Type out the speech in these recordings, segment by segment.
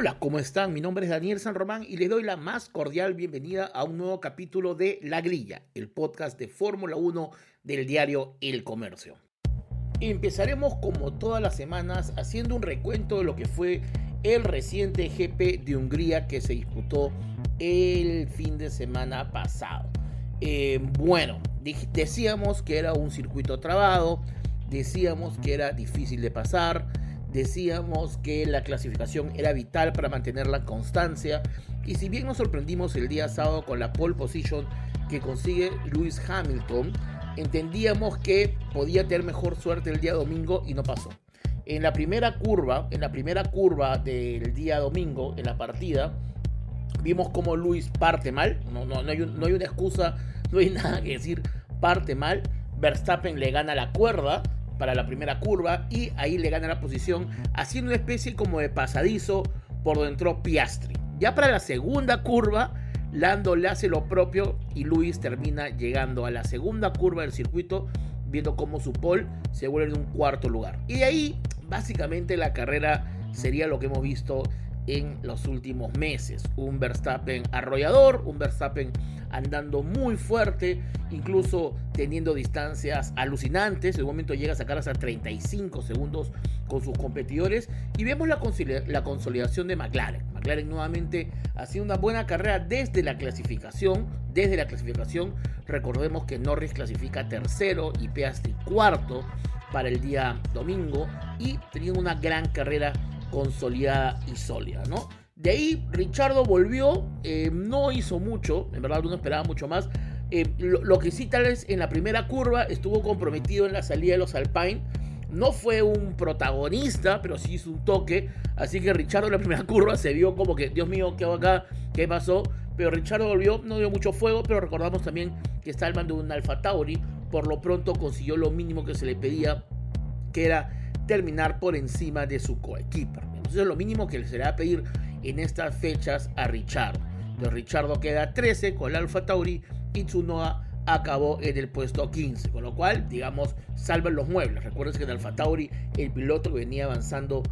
Hola, ¿cómo están? Mi nombre es Daniel San Román y les doy la más cordial bienvenida a un nuevo capítulo de La Grilla, el podcast de Fórmula 1 del diario El Comercio. Empezaremos como todas las semanas haciendo un recuento de lo que fue el reciente GP de Hungría que se disputó el fin de semana pasado. Eh, bueno, decíamos que era un circuito trabado, decíamos que era difícil de pasar, decíamos que la clasificación era vital para mantener la constancia. Y si bien nos sorprendimos el día sábado con la pole position que consigue Lewis Hamilton, entendíamos que podía tener mejor suerte el día domingo y no pasó. En la primera curva, en la primera curva del día domingo, en la partida, vimos cómo Luis parte mal, no hay una excusa, no hay nada que decir, parte mal, Verstappen le gana la cuerda para la primera curva y ahí le gana la posición, haciendo una especie como de pasadizo por donde entró Piastri. Ya para la segunda curva, Lando le hace lo propio y Luis termina llegando a la segunda curva del circuito, viendo cómo su pole se vuelve en un cuarto lugar. Y de ahí, básicamente, la carrera sería lo que hemos visto en los últimos meses. Un Verstappen arrollador, un Verstappen andando muy fuerte, incluso teniendo distancias alucinantes. En un momento llega a sacar hasta 35 segundos con sus competidores. Y vemos la, la consolidación de McLaren. McLaren nuevamente haciendo una buena carrera desde la clasificación. Desde la clasificación, recordemos que Norris clasifica tercero y Piastri cuarto para el día domingo. Y teniendo una gran carrera consolidada y sólida, ¿no? De ahí Richardo volvió, eh, no hizo mucho, en verdad uno esperaba mucho más. Eh, lo, que sí tal vez en la primera curva estuvo comprometido en la salida de los Alpine. No fue un protagonista, pero sí hizo un toque. Así que Richardo en la primera curva se vio como que, Dios mío, ¿qué hago acá? ¿Qué pasó? Pero Richardo volvió, no dio mucho fuego, pero recordamos también que está al mando de un Alfa Tauri. Por lo pronto consiguió lo mínimo que se le pedía, que era terminar por encima de su coequiper. Entonces lo mínimo que se le va a pedir en estas fechas a Richardo. De Richardo queda 13 con el Alfa Tauri y Tsunoda acabó en el puesto 15, con lo cual, digamos, salvan los muebles. Recuerden que en Alfa Tauri el piloto que venía avanzando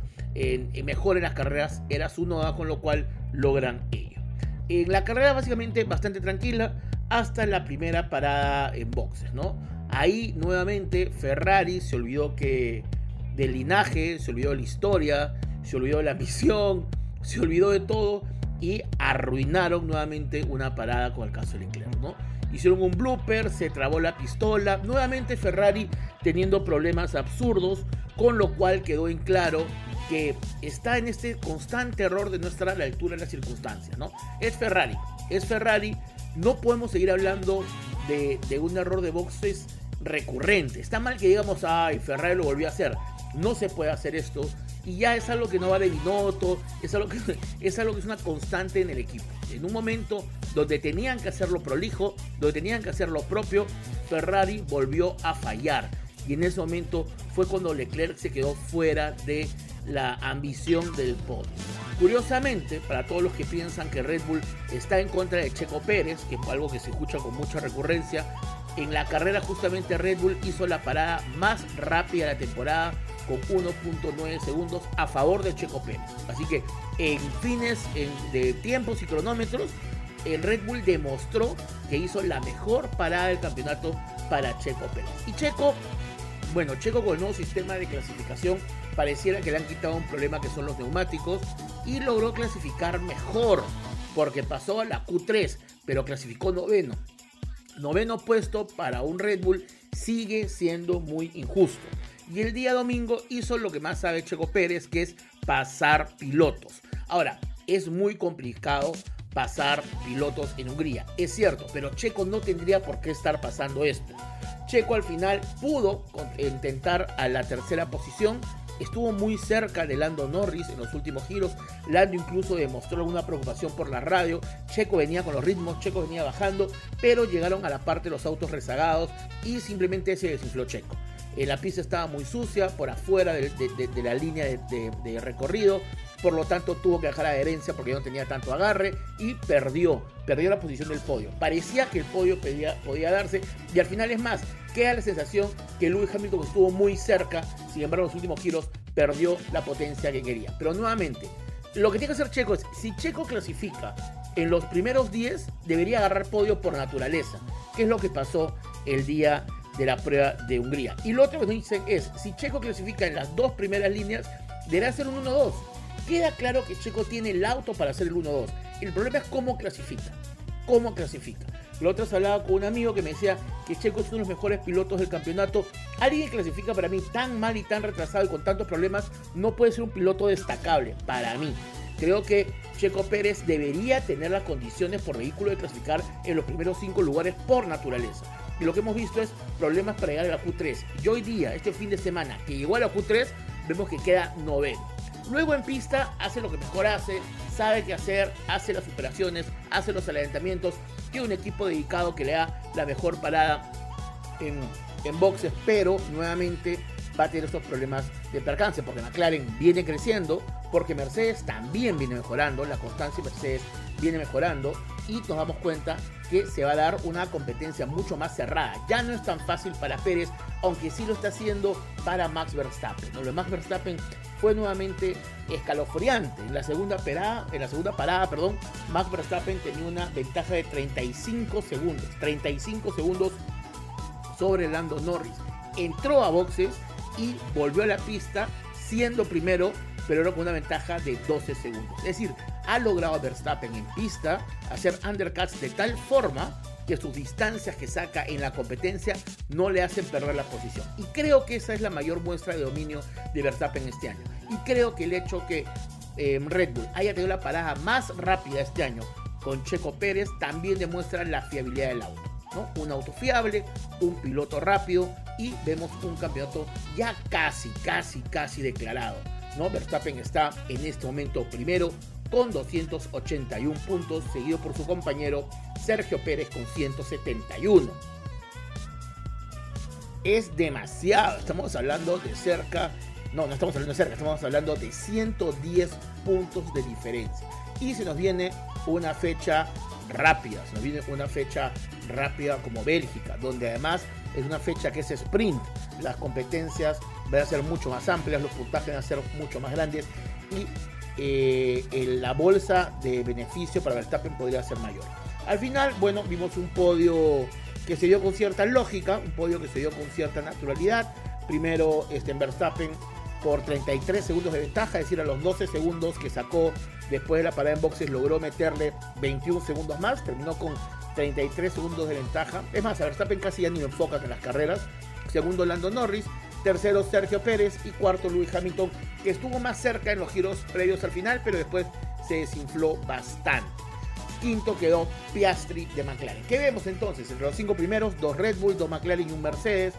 mejor en las carreras era Tsunoda, con lo cual logran ello. En la carrera básicamente bastante tranquila hasta la primera parada en boxes, ¿no? Ahí nuevamente Ferrari se olvidó que del linaje, se olvidó de la historia, se olvidó de la misión, se olvidó de todo y arruinaron nuevamente una parada con el caso de Leclerc, ¿no? Hicieron un blooper, se trabó la pistola, nuevamente Ferrari teniendo problemas absurdos, con lo cual quedó en claro que está en este constante error de no estar a la altura de las circunstancias, ¿no? Es Ferrari, es Ferrari, no podemos seguir hablando de, de un error de boxes recurrente. Está mal que digamos, ay, Ferrari lo volvió a hacer. No se puede hacer esto. Y ya es algo que no va de Binotto, es algo que es, algo que es una constante en el equipo. En un momento donde tenían que hacerlo prolijo, donde tenían que hacer lo propio, Ferrari volvió a fallar. Y en ese momento fue cuando Leclerc se quedó fuera de la ambición del podio. Curiosamente, para todos los que piensan que Red Bull está en contra de Checo Pérez, que es algo que se escucha con mucha recurrencia, en la carrera justamente Red Bull hizo la parada más rápida de la temporada con 1.9 segundos a favor de Checo Pérez. Así que en fines en- de tiempos y cronómetros, el Red Bull demostró que hizo la mejor parada del campeonato para Checo Pérez. Y Checo, bueno, Checo con el nuevo sistema de clasificación pareciera que le han quitado un problema que son los neumáticos y logró clasificar mejor porque pasó a la Q3, pero clasificó noveno noveno puesto para un Red Bull sigue siendo muy injusto. Y el día domingo hizo lo que más sabe Checo Pérez, que es pasar pilotos. Ahora, es muy complicado pasar pilotos en Hungría. Es cierto, pero Checo no tendría por qué estar pasando esto. Checo al final pudo intentar a la tercera posición. Estuvo muy cerca de Lando Norris en los últimos giros. Lando incluso demostró alguna preocupación por la radio. Checo venía con los ritmos, Checo venía bajando, pero llegaron a la parte de los autos rezagados y simplemente se desinfló Checo. Eh, la pista estaba muy sucia, por afuera de, la línea de, recorrido por lo tanto tuvo que dejar adherencia porque no tenía tanto agarre y perdió, perdió la posición del podio. Parecía que el podio podía darse y al final es más, queda la sensación que Lewis Hamilton estuvo muy cerca, sin embargo en los últimos giros perdió la potencia que quería. Pero nuevamente, lo que tiene que hacer Checo es, si Checo clasifica en los primeros 10, debería agarrar podio por naturaleza, que es lo que pasó el día de la prueba de Hungría. Y lo otro que nos dicen es, si Checo clasifica en las dos primeras líneas, deberá ser un 1-2 Queda claro que Checo tiene el auto para hacer el 1-2. El problema es cómo clasifica. ¿Cómo clasifica? La otra vez hablaba con un amigo que me decía que Checo es uno de los mejores pilotos del campeonato. Alguien clasifica para mí tan mal y tan retrasado y con tantos problemas no puede ser un piloto destacable para mí. Creo que Checo Pérez debería tener las condiciones por vehículo de clasificar en los primeros cinco lugares por naturaleza. Y lo que hemos visto es problemas para llegar a la Q3. Y hoy día, este fin de semana, que llegó a la Q3, vemos que queda noveno. Luego en pista hace lo que mejor hace, sabe qué hacer, hace las operaciones, hace los adelantamientos. Tiene un equipo dedicado que le da la mejor parada en, en boxes, pero nuevamente va a tener esos problemas de percance, porque McLaren viene creciendo, porque Mercedes también viene mejorando, la constancia de Mercedes viene mejorando y nos damos cuenta que se va a dar una competencia mucho más cerrada. Ya no es tan fácil para Pérez, aunque sí lo está haciendo para Max Verstappen. Lo de Max Verstappen fue nuevamente escalofriante. En la segunda parada, en la segunda parada, perdón, Max Verstappen tenía una ventaja de 35 segundos, 35 segundos sobre Lando Norris. Entró a boxes y volvió a la pista siendo primero, pero era con una ventaja de 12 segundos. Es decir, ha logrado Verstappen en pista hacer undercuts de tal forma que sus distancias que saca en la competencia no le hacen perder la posición. Y creo que esa es la mayor muestra de dominio de Verstappen este año. Y creo que el hecho que eh, Red Bull haya tenido la parada más rápida este año con Checo Pérez también demuestra la fiabilidad del auto. ¿no? Un auto fiable, un piloto rápido y vemos un campeonato ya casi, casi, casi declarado. ¿No? Verstappen está en este momento primero con 281 puntos, seguido por su compañero Sergio Pérez con 171. Es demasiado, estamos hablando de cerca, no, no estamos hablando de cerca, estamos hablando de 110 puntos de diferencia. Y se nos viene una fecha rápida, se nos viene una fecha rápida como Bélgica, donde además es una fecha que es sprint, las competencias van a ser mucho más amplias, los puntajes van a ser mucho más grandes y eh, la bolsa de beneficio para Verstappen podría ser mayor. Al final, bueno, vimos un podio que se dio con cierta lógica, un podio que se dio con cierta naturalidad. Primero, este, Verstappen por 33 segundos de ventaja, es decir, a los 12 segundos que sacó después de la parada en boxes logró meterle 21 segundos más, terminó con 33 segundos de ventaja. Es más, a Verstappen casi ya ni lo enfoca en las carreras. Segundo, Lando Norris. Tercero, Sergio Pérez. Y cuarto, Lewis Hamilton, que estuvo más cerca en los giros previos al final, pero después se desinfló bastante. Quinto quedó Piastri de McLaren. ¿Qué vemos entonces? Entre los cinco primeros, dos Red Bull, dos McLaren y un Mercedes.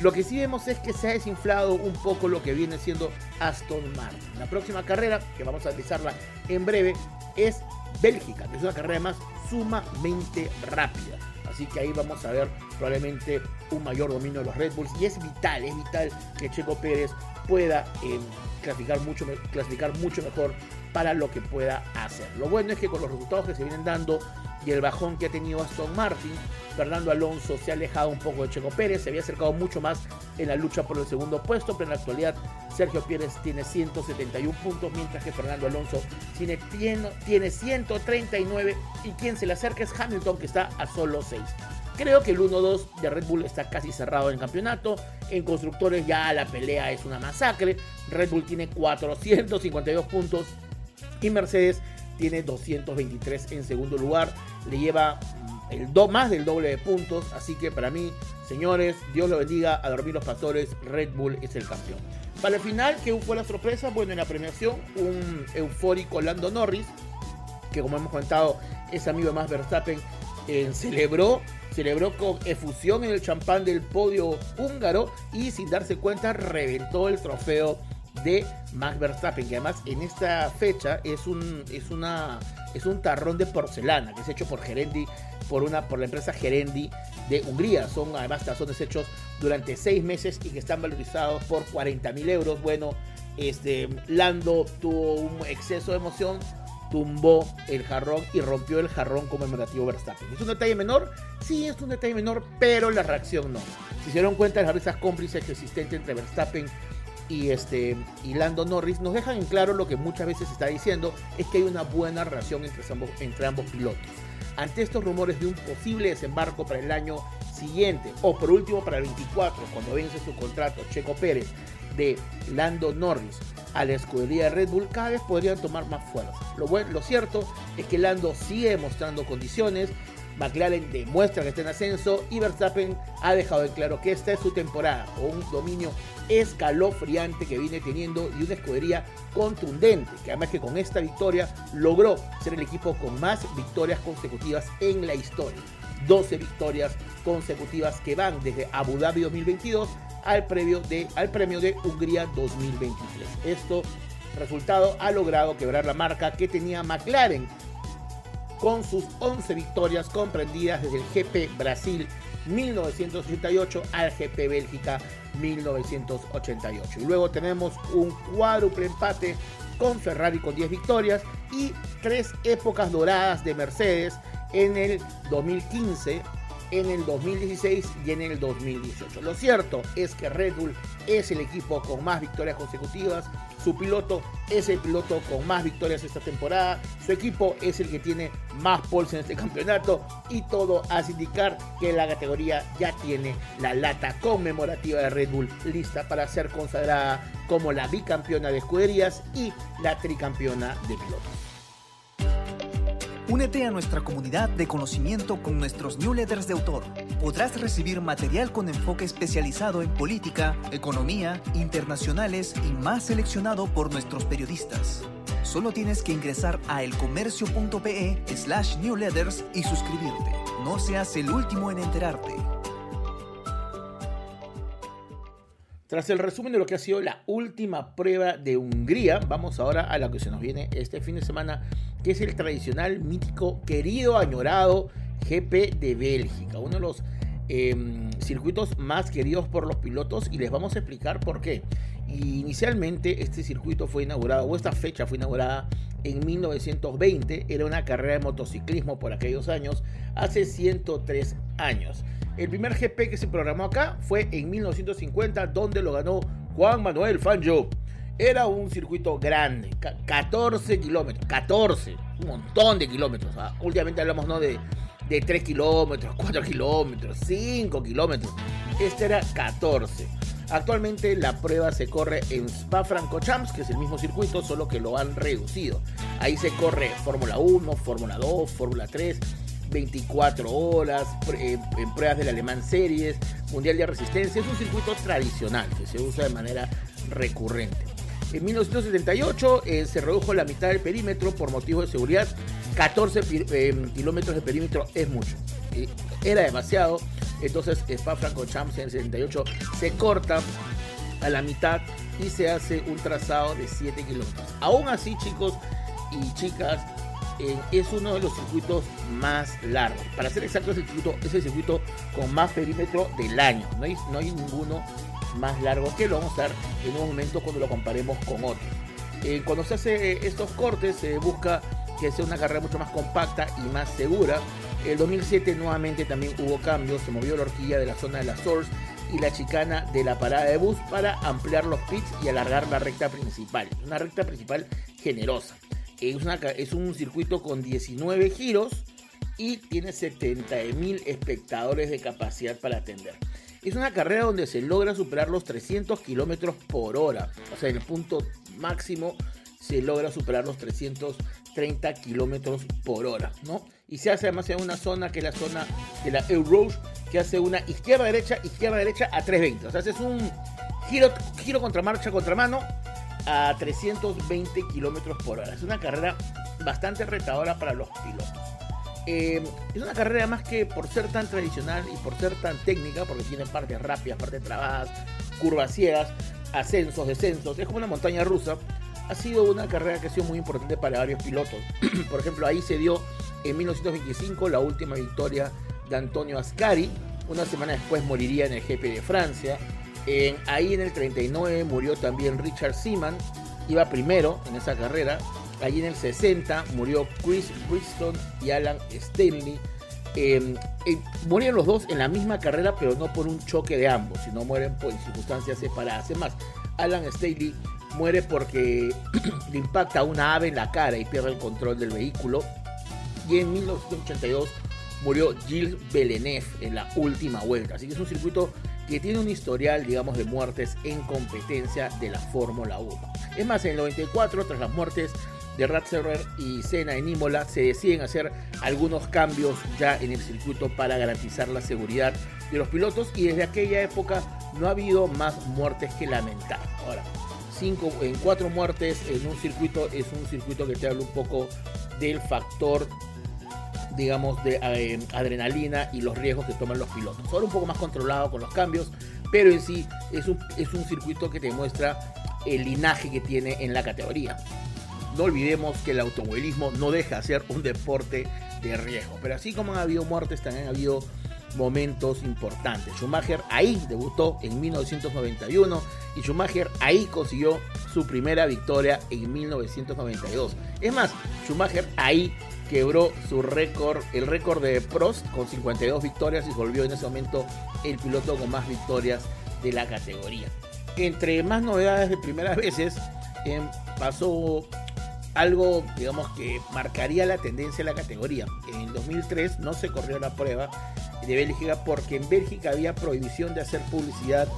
Lo que sí vemos es que se ha desinflado un poco lo que viene siendo Aston Martin. La próxima carrera, que vamos a analizarla en breve, es Bélgica, que es una carrera más sumamente rápida. Así que ahí vamos a ver probablemente un mayor dominio de los Red Bulls. Y es vital, es vital que Checo Pérez pueda eh, clasificar, mucho, clasificar mucho mejor para lo que pueda hacer. Lo bueno es que con los resultados que se vienen dando y el bajón que ha tenido Aston Martin, Fernando Alonso se ha alejado un poco de Checo Pérez, se había acercado mucho más en la lucha por el segundo puesto, pero en la actualidad Sergio Pérez tiene 171 puntos, mientras que Fernando Alonso tiene, tiene, tiene 139 y quien se le acerca es Hamilton que está a solo 6. Creo que el 1-2 de Red Bull está casi cerrado en el campeonato. En constructores ya la pelea es una masacre. Red Bull tiene 452 puntos y Mercedes tiene 223 en segundo lugar. Le lleva mm, el do, más del doble de puntos. Así que para mí, señores, Dios lo bendiga. A dormir los pastores. Red Bull es el campeón. Para el final, ¿qué fue la sorpresa? Bueno, en la premiación, un eufórico Lando Norris que como hemos comentado es amigo de Max Verstappen, celebró celebró con efusión en el champán del podio húngaro y sin darse cuenta reventó el trofeo de Max Verstappen, que además en esta fecha es un, es una, es un tarrón de porcelana que es hecho por Gerendi, por, una, por la empresa Gerendi de Hungría. Son además tazones hechos durante seis meses y que están valorizados por 40 mil euros. Bueno, este, Lando tuvo un exceso de emoción, tumbó el jarrón y rompió el jarrón conmemorativo Verstappen. ¿Es un detalle menor? Sí, es un detalle menor, pero la reacción no. Se dieron cuenta de las risas cómplices existentes entre Verstappen y, este, y Lando Norris, nos dejan en claro lo que muchas veces se está diciendo, es que hay una buena relación entre ambos, pilotos. Ante estos rumores de un posible desembarco para el año siguiente, o por último para el 24, cuando vence su contrato Checo Pérez de Lando Norris a la escudería de Red Bull, cada vez podrían tomar más fuerza. Lo, bueno, lo cierto es que Lando sigue mostrando condiciones, McLaren demuestra que está en ascenso y Verstappen ha dejado en claro que esta es su temporada, con un dominio escalofriante que viene teniendo y una escudería contundente, que además que con esta victoria logró ser el equipo con más victorias consecutivas en la historia. 12 victorias consecutivas que van desde Abu Dhabi 2022 al premio de, al premio de Hungría 2023. Esto resultado ha logrado quebrar la marca que tenía McLaren con sus 11 victorias comprendidas desde el GP Brasil 1988 al GP Bélgica 1988. Y luego tenemos un cuádruple empate con Ferrari con 10 victorias y tres épocas doradas de Mercedes en el 2015, en el 2016 y en el 2018. Lo cierto es que Red Bull es el equipo con más victorias consecutivas, su piloto es el piloto con más victorias esta temporada, su equipo es el que tiene más poles en este campeonato y todo hace indicar que la categoría ya tiene la lata conmemorativa de Red Bull lista para ser consagrada como la bicampeona de escuderías y la tricampeona de pilotos. Únete a nuestra comunidad de conocimiento con nuestros newsletters de autor. Podrás recibir material con enfoque especializado en política, economía, internacionales y más seleccionado por nuestros periodistas. Solo tienes que ingresar a elcomercio.pe slash newsletters y suscribirte. No seas el último en enterarte. Tras el resumen de lo que ha sido la última prueba de Hungría, vamos ahora a lo que se nos viene este fin de semana, es el tradicional, mítico, querido, añorado GP de Bélgica, uno de los eh, circuitos más queridos por los pilotos y les vamos a explicar por qué. Inicialmente este circuito fue inaugurado, o esta fecha fue inaugurada en 1920, era una carrera de motociclismo por aquellos años, hace 103 años. El primer GP que se programó acá fue en 1950, donde lo ganó Juan Manuel Fangio. Era un circuito grande, 14 kilómetros, 14, un montón de kilómetros. ¿ah? Últimamente hablamos ¿no? de, de 3 kilómetros, 4 kilómetros, 5 kilómetros. Este era 14. Actualmente la prueba se corre en Spa Francorchamps, que es el mismo circuito, solo que lo han reducido. Ahí se corre Fórmula 1, Fórmula 2, Fórmula 3, 24 horas, eh, en pruebas del Alemán Series, Mundial de Resistencia. Es un circuito tradicional que se usa de manera recurrente. En 1978 eh, se redujo la mitad del perímetro por motivos de seguridad. 14 eh, kilómetros de perímetro es mucho. era demasiado. Entonces Spa Francorchamps en el 78 se corta a la mitad y se hace un trazado de 7 kilómetros. Aún así, chicos y chicas, es uno de los circuitos más largos. Para ser exacto, es el circuito, es el circuito con más perímetro del año. No hay, no hay ninguno más largo que lo vamos a ver en un momento cuando lo comparemos con otros. Eh, cuando se hace estos cortes, se busca que sea una carrera mucho más compacta y más segura. El 2007 nuevamente también hubo cambios, se movió la horquilla de la zona de la Source y la chicana de la parada de bus para ampliar los pits y alargar la recta principal. Una recta principal generosa. Es, es un circuito con 19 giros y tiene 70 mil espectadores de capacidad para atender. Es una carrera donde se logra superar los 300 kilómetros por hora. O sea, en el punto máximo se logra superar los 330 kilómetros por hora, ¿no? Y se hace además en una zona que es la zona de la Euro que hace una izquierda-derecha, izquierda-derecha a 320. O sea, es un giro, giro contra marcha, contra mano a 320 kilómetros por hora. Es una carrera bastante retadora para los pilotos. Eh, es una carrera más que por ser tan tradicional y por ser tan técnica, porque tiene partes rápidas, partes trabadas, curvas ciegas, ascensos, descensos, es como una montaña rusa. Ha sido una carrera que ha sido muy importante para varios pilotos. por ejemplo, ahí se dio en 1925 la última victoria de Antonio Ascari. Una semana después moriría en el GP de Francia. Ahí en el 39 murió también Richard Seaman. Iba primero en esa carrera. Allí en el 60 murió Chris Briston y Alan Stanley. Eh, eh, los dos en la misma carrera, pero no por un choque de ambos, sino mueren por circunstancias separadas. más, Alan Staley muere porque le impacta una ave en la cara y pierde el control del vehículo. Y en 1982 murió Gilles Villeneuve en la última vuelta. Así que es un circuito que tiene un historial, digamos, de muertes en competencia de la Fórmula 1. Es más, en el 94, tras las muertes de Ratzerer y Senna en Imola se deciden hacer algunos cambios ya en el circuito para garantizar la seguridad de los pilotos y desde aquella época no ha habido más muertes que lamentar. Ahora, cinco, en cuatro muertes en un circuito es un circuito que te habla un poco del factor digamos de eh, adrenalina y los riesgos que toman los pilotos. Ahora un poco más controlado con los cambios, pero en sí es es un circuito que te muestra el linaje que tiene en la categoría no olvidemos que el automovilismo no deja de ser un deporte de riesgo. Pero así como han habido muertes, también ha habido momentos importantes. Schumacher ahí debutó en 1991 y Schumacher ahí consiguió su primera victoria en 1992. Es más, Schumacher ahí quebró su récord, el récord de Prost con 52 victorias y volvió en ese momento el piloto con más victorias de la categoría. Entre más novedades de primeras veces, em, pasó algo, digamos, que marcaría la tendencia de la categoría. En el 2003 no se corrió la prueba de Bélgica porque en Bélgica había prohibición de hacer publicidad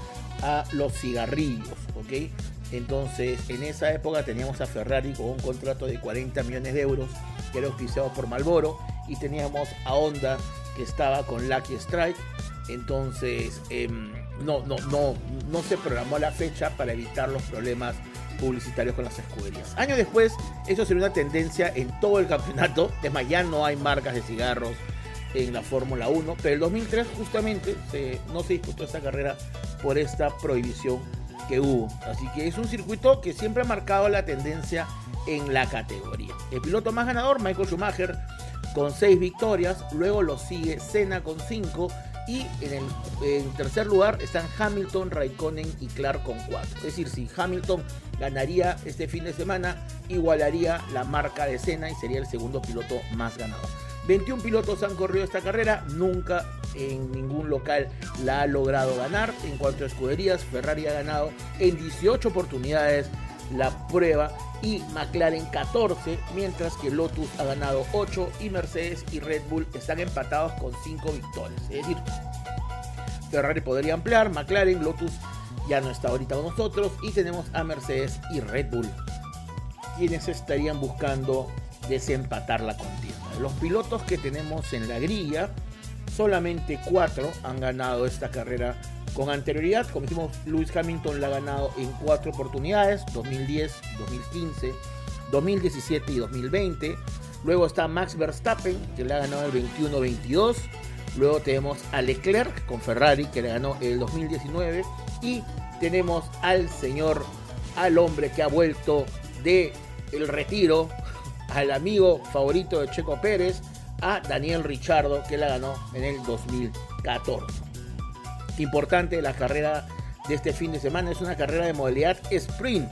a los cigarrillos, ¿ok? Entonces, en esa época teníamos a Ferrari con un contrato de 40 millones de euros que era auspiciado por Malboro y teníamos a Honda que estaba con Lucky Strike. Entonces, em, no, no, no, no se programó la fecha para evitar los problemas publicitarios con las escuderías. Años después, eso sería una tendencia en todo el campeonato. Es más, ya no hay marcas de cigarros en la Fórmula 1, pero el 2003 justamente no se disputó esta carrera por esta prohibición que hubo. Así que es un circuito que siempre ha marcado la tendencia en la categoría. El piloto más ganador, Michael Schumacher, con 6 victorias, luego lo sigue Senna con 5 y en el tercer lugar están Hamilton, Raikkonen y Clark con 4. Es decir, si Hamilton ganaría este fin de semana, igualaría la marca de Senna y sería el segundo piloto más ganador. 21 pilotos han corrido esta carrera, nunca en ningún local la ha logrado ganar. En cuanto a escuderías, Ferrari ha ganado en 18 oportunidades la prueba y McLaren 14, mientras que Lotus ha ganado 8 y Mercedes y Red Bull están empatados con 5 victorias. Es decir, Ferrari podría ampliar, McLaren, Lotus ya no está ahorita con nosotros y tenemos a Mercedes y Red Bull, quienes estarían buscando desempatar la contienda. Los pilotos que tenemos en la grilla, solamente 4 han ganado esta carrera con anterioridad, como dijimos, Lewis Hamilton la ha ganado en cuatro oportunidades, 2010, 2015, 2017 y 2020. Luego está Max Verstappen, que le ha ganado el 21-22. Luego tenemos a Leclerc con Ferrari, que le ganó el 2019. Y tenemos al señor, al hombre que ha vuelto de el retiro, al amigo favorito de Checo Pérez, a Daniel Richardo, que la ganó en el 2014 importante la carrera de este fin de semana. Es una carrera de modalidad sprint.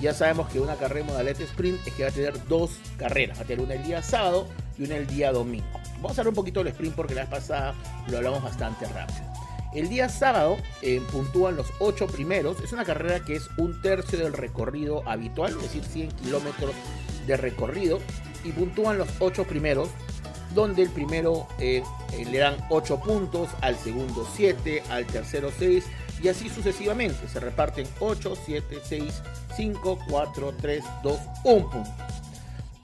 Ya sabemos que una carrera de modalidad sprint es que va a tener dos carreras. Va a tener una el día sábado y una el día domingo. Vamos a hablar un poquito del sprint porque la vez pasada lo hablamos bastante rápido. El día sábado eh, puntúan los ocho primeros. Es una carrera que es un tercio del recorrido habitual, es decir, 100 kilómetros de recorrido. Y puntúan los ocho primeros donde el primero eh, eh, le dan 8 puntos, al segundo 7, al tercero 6 y así sucesivamente. Se reparten 8, 7, 6, 5, 4, 3, 2, 1 punto.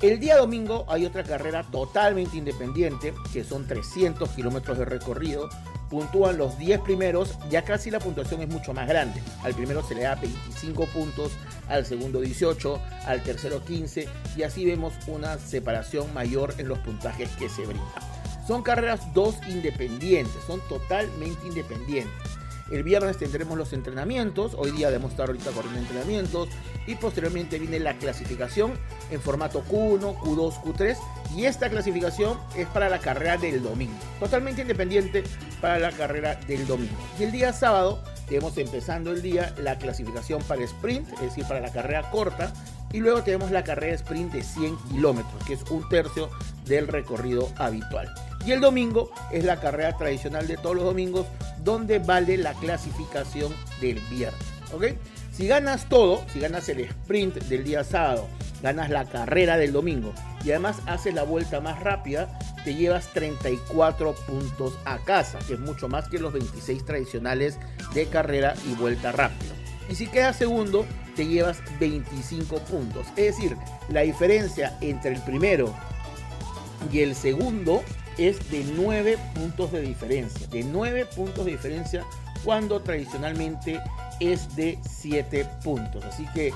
El día domingo hay otra carrera totalmente independiente, que son 300 kilómetros de recorrido. Puntúan los 10 primeros, ya casi la puntuación es mucho más grande. Al primero se le da 25 puntos, al segundo 18, al tercero 15 y así vemos una separación mayor en los puntajes que se brindan. Son carreras dos independientes, son totalmente independientes. El viernes tendremos los entrenamientos. Hoy día debemos estar ahorita corriendo entrenamientos. Y posteriormente viene la clasificación en formato Q1, Q2, Q3. Y esta clasificación es para la carrera del domingo. Totalmente independiente para la carrera del domingo. Y el día sábado tenemos empezando el día la clasificación para sprint, es decir, para la carrera corta. Y luego tenemos la carrera sprint de 100 kilómetros, que es un tercio del recorrido habitual. Y el domingo es la carrera tradicional de todos los domingos, donde vale la clasificación del viernes. ¿ok? Si ganas todo, si ganas el sprint del día sábado, ganas la carrera del domingo y además haces la vuelta más rápida, te llevas 34 puntos a casa, que es mucho más que los 26 tradicionales de carrera y vuelta rápida. Y si quedas segundo, te llevas 25 puntos. Es decir, la diferencia entre el primero y el segundo es de 9 puntos de diferencia. De 9 puntos de diferencia cuando tradicionalmente es de 7 puntos. Así que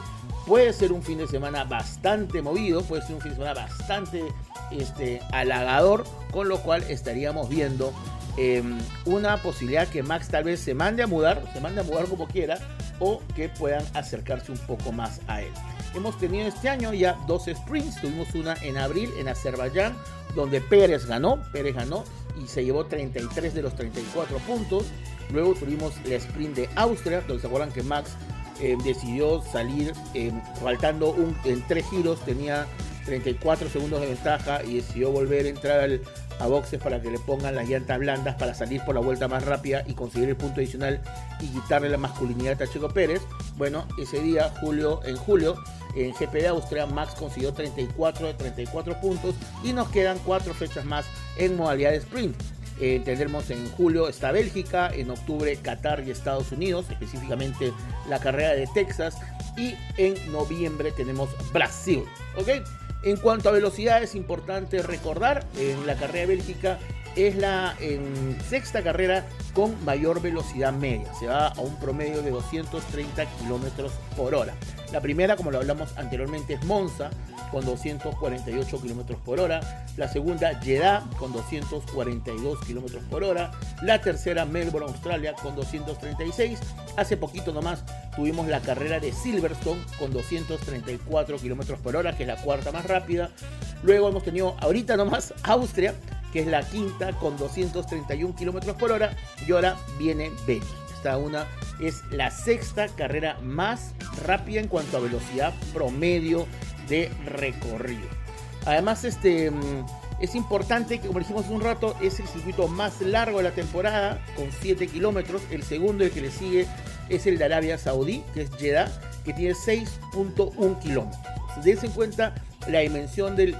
puede ser un fin de semana bastante movido, puede ser un fin de semana bastante este, halagador, con lo cual estaríamos viendo em, una posibilidad que Max tal vez se mande a mudar, se mande a mudar como quiera, o que puedan acercarse un poco más a él. Hemos tenido este año ya dos sprints, tuvimos una en abril en Azerbaiyán, donde Pérez ganó, Pérez ganó y se llevó 33 de los 34 puntos. Luego tuvimos el sprint de Austria, donde se acuerdan que Max eh, decidió salir eh, faltando un, en tres giros, tenía 34 segundos de ventaja y decidió volver a entrar al, a boxes para que le pongan las llantas blandas para salir por la vuelta más rápida y conseguir el punto adicional y quitarle la masculinidad a Checo Pérez. Bueno, ese día, julio, en julio, en GP de Austria, Max consiguió 34 de 34 puntos y nos quedan cuatro fechas más en modalidad de sprint. Eh, tendremos en julio está Bélgica, en octubre Qatar y Estados Unidos, específicamente la carrera de Texas, y en noviembre tenemos Brasil. ¿ok? En cuanto a velocidad, es importante recordar, en la carrera Bélgica es la sexta carrera con mayor velocidad media. Se va a un promedio de 230 kilómetros por hora. La primera, como lo hablamos anteriormente, es Monza con 248 kilómetros por hora. La segunda, Jeddah con 242 kilómetros por hora. La tercera, Melbourne, Australia con 236. Hace poquito nomás tuvimos la carrera de Silverstone con 234 kilómetros por hora, que es la cuarta más rápida. Luego hemos tenido ahorita nomás Austria que es la quinta con 231 kilómetros por hora, y ahora viene Bélgica. Esta una es la sexta carrera más rápida en cuanto a velocidad promedio de recorrido. Además, este mm, es importante que, como dijimos un rato, es el circuito más largo de la temporada, con 7 kilómetros. El segundo, el que le sigue, es el de Arabia Saudí, que es Jeddah, que tiene 6.1 kilómetros. Dense en cuenta la dimensión del,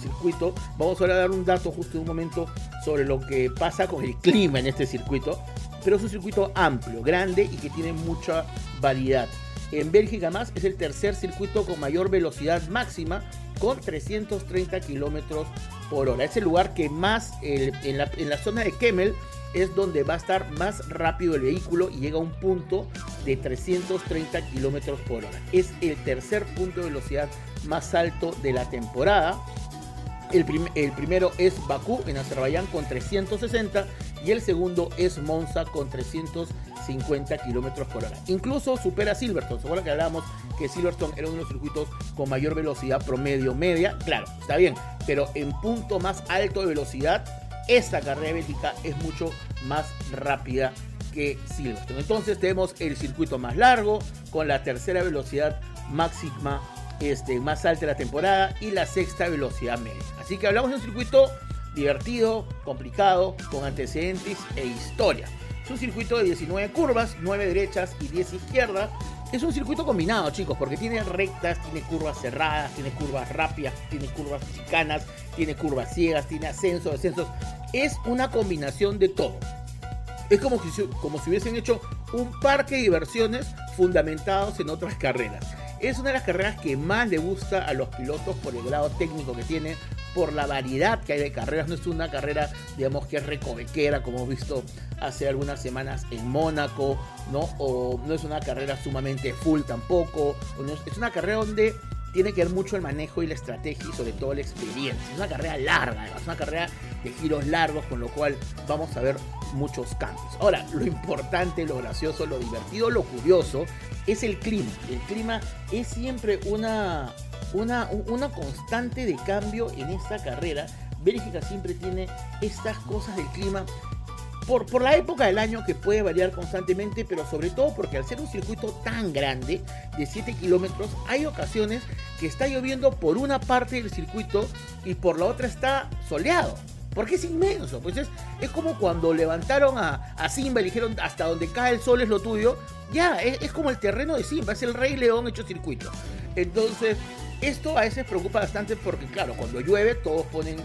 circuito. Vamos ahora a dar un dato justo en un momento sobre lo que pasa con el clima en este circuito. Pero es un circuito amplio, grande y que tiene mucha variedad. En Bélgica más es el tercer circuito con mayor velocidad máxima con 330 kilómetros por hora. Es el lugar que más en, la, en la zona de Kemmel es donde va a estar más rápido el vehículo y llega a un punto de 330 kilómetros por hora. Es el tercer punto de velocidad más alto de la temporada. El, el, primero es Bakú en Azerbaiyán con 360 y el segundo es Monza con 350 kilómetros por hora. Incluso supera Silverstone. ¿Se que hablábamos que Silverstone era uno de los circuitos con mayor velocidad promedio media? Claro, está bien, pero en punto más alto de velocidad esta carrera Bélgica es mucho más rápida que Silverstone. Entonces tenemos el circuito más largo, con la tercera velocidad máxima este, más alta de la temporada y la sexta velocidad media. Así que hablamos de un circuito divertido, complicado, con antecedentes e historia. Es un circuito de 19 curvas, 9 derechas y 10 izquierdas, es un circuito combinado, chicos, porque tiene rectas, tiene curvas cerradas, tiene curvas rápidas, tiene curvas chicanas, tiene curvas ciegas, tiene ascensos, descensos. Es una combinación de todo. Es como si, como si hubiesen hecho un parque de diversiones fundamentados en otras carreras. Es una de las carreras que más le gusta a los pilotos por el grado técnico que tiene, por la variedad que hay de carreras. No es una carrera, digamos, que es recovequera, como hemos visto hace algunas semanas en Mónaco, ¿no? O no es una carrera sumamente full tampoco. es una carrera donde tiene que ver mucho el manejo y la estrategia y sobre todo la experiencia. Es una carrera larga, es una carrera de giros largos, con lo cual vamos a ver muchos cambios. Ahora, lo importante, lo gracioso, lo divertido, lo curioso es el clima. El clima es siempre una, una, una constante de cambio en esta carrera. Bélgica siempre tiene estas cosas del clima por, por, la época del año que puede variar constantemente, pero sobre todo porque al ser un circuito tan grande, de 7 kilómetros, hay ocasiones que está lloviendo por una parte del circuito y por la otra está soleado. Porque es inmenso. Pues es, es como cuando levantaron a, a, Simba y dijeron hasta donde cae el sol es lo tuyo. Ya, es, es como el terreno de Simba, es el rey león hecho circuito. Entonces, esto a veces preocupa bastante porque, claro, cuando llueve todos ponen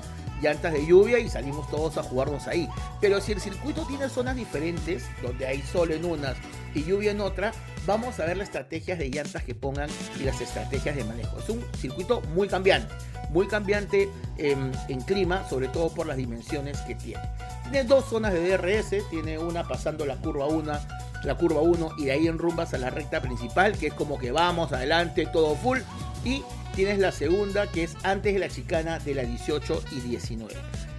llantas de lluvia y salimos todos a jugarnos ahí. Pero si el circuito tiene zonas diferentes, donde hay sol en unas y lluvia en otras, vamos a ver las estrategias de llantas que pongan y las estrategias de manejo. Es un circuito muy cambiante, muy cambiante en, en clima, sobre todo por las dimensiones que tiene. Tiene dos zonas de DRS, tiene una pasando la curva 1 la curva 1 y de ahí en rumbas a la recta principal, que es como que vamos adelante, todo full. Y tienes la segunda, que es antes de la chicana de la 18 y 19.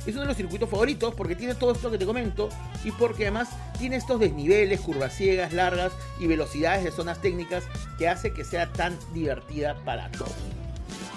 Es uno de los circuitos favoritos porque tiene todo esto que te comento y porque además tiene estos desniveles, curvas ciegas, largas y velocidades de zonas técnicas que hace que sea tan divertida para todos.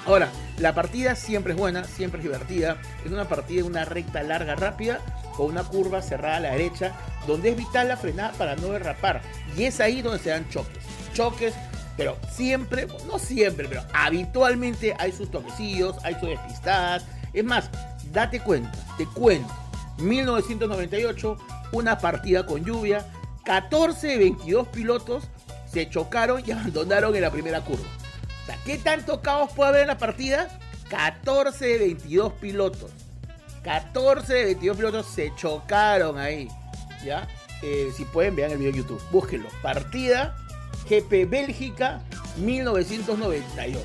Ahora, la partida siempre es buena, siempre es divertida. Es una partida de una recta larga, rápida, con una curva cerrada a la derecha, donde es vital la frenada para no derrapar. Y es ahí donde se dan choques. Choques pero siempre, no siempre, pero habitualmente hay sus toquecillos, hay sus despistadas. Es más, date cuenta, te cuento. 1998, una partida con lluvia, 14 de 22 pilotos se chocaron y abandonaron en la primera curva. ¿Qué tanto caos puede haber en la partida? 14 de 22 pilotos. 14 de 22 pilotos se chocaron ahí. ¿Ya? Eh, si pueden, vean el video de YouTube. Búsquenlo. Partida GP Bélgica 1998.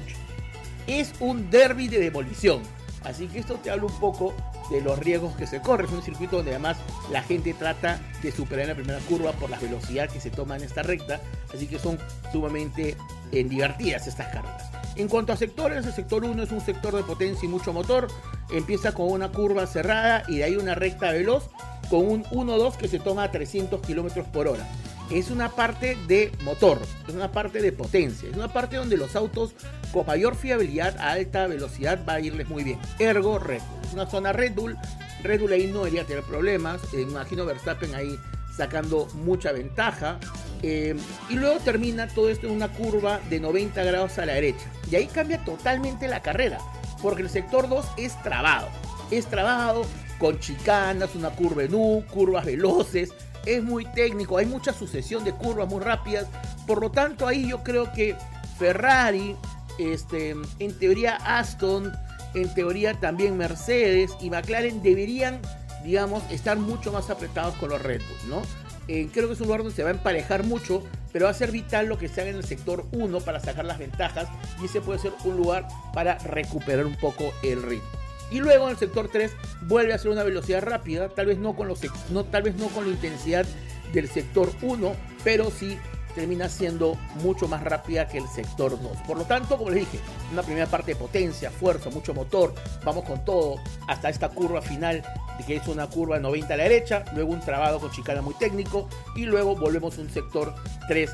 Es un derby de demolición. Así que esto te habla un poco de los riesgos que se corren. Es un circuito donde además la gente trata de superar en la primera curva por la velocidad que se toma en esta recta. Así que son sumamente eh, divertidas estas carreras. En cuanto a sectores, el sector 1 es un sector de potencia y mucho motor. Empieza con una curva cerrada y de ahí una recta veloz con un 1-2 que se toma a 300 km por hora es una parte de motor, es una parte de potencia, es una parte donde los autos con mayor fiabilidad a alta velocidad va a irles muy bien. Ergo Red Bull, es una zona Red Bull, Red Bull ahí no debería tener problemas, eh, imagino Verstappen ahí sacando mucha ventaja. Eh, y luego termina todo esto en una curva de 90 grados a la derecha. Y ahí cambia totalmente la carrera, porque el sector 2 es trabado. Es trabado con chicanas, una curva en U, curvas veloces, es muy técnico, hay mucha sucesión de curvas muy rápidas, por lo tanto ahí yo creo que Ferrari, este, en teoría Aston, en teoría también Mercedes y McLaren deberían, digamos, estar mucho más apretados con los Red ¿no? Eh, creo que es un lugar donde se va a emparejar mucho, pero va a ser vital lo que se haga en el sector 1 para sacar las ventajas y ese puede ser un lugar para recuperar un poco el ritmo. Y luego en el sector 3 vuelve a ser una velocidad rápida, tal vez no con, los, no, tal vez no con la intensidad del sector 1, pero sí termina siendo mucho más rápida que el sector 2. Por lo tanto, como les dije, una primera parte de potencia, fuerza, mucho motor, vamos con todo hasta esta curva final, que es una curva 90 a la derecha, luego un trabado con chicana muy técnico y luego volvemos a un sector 3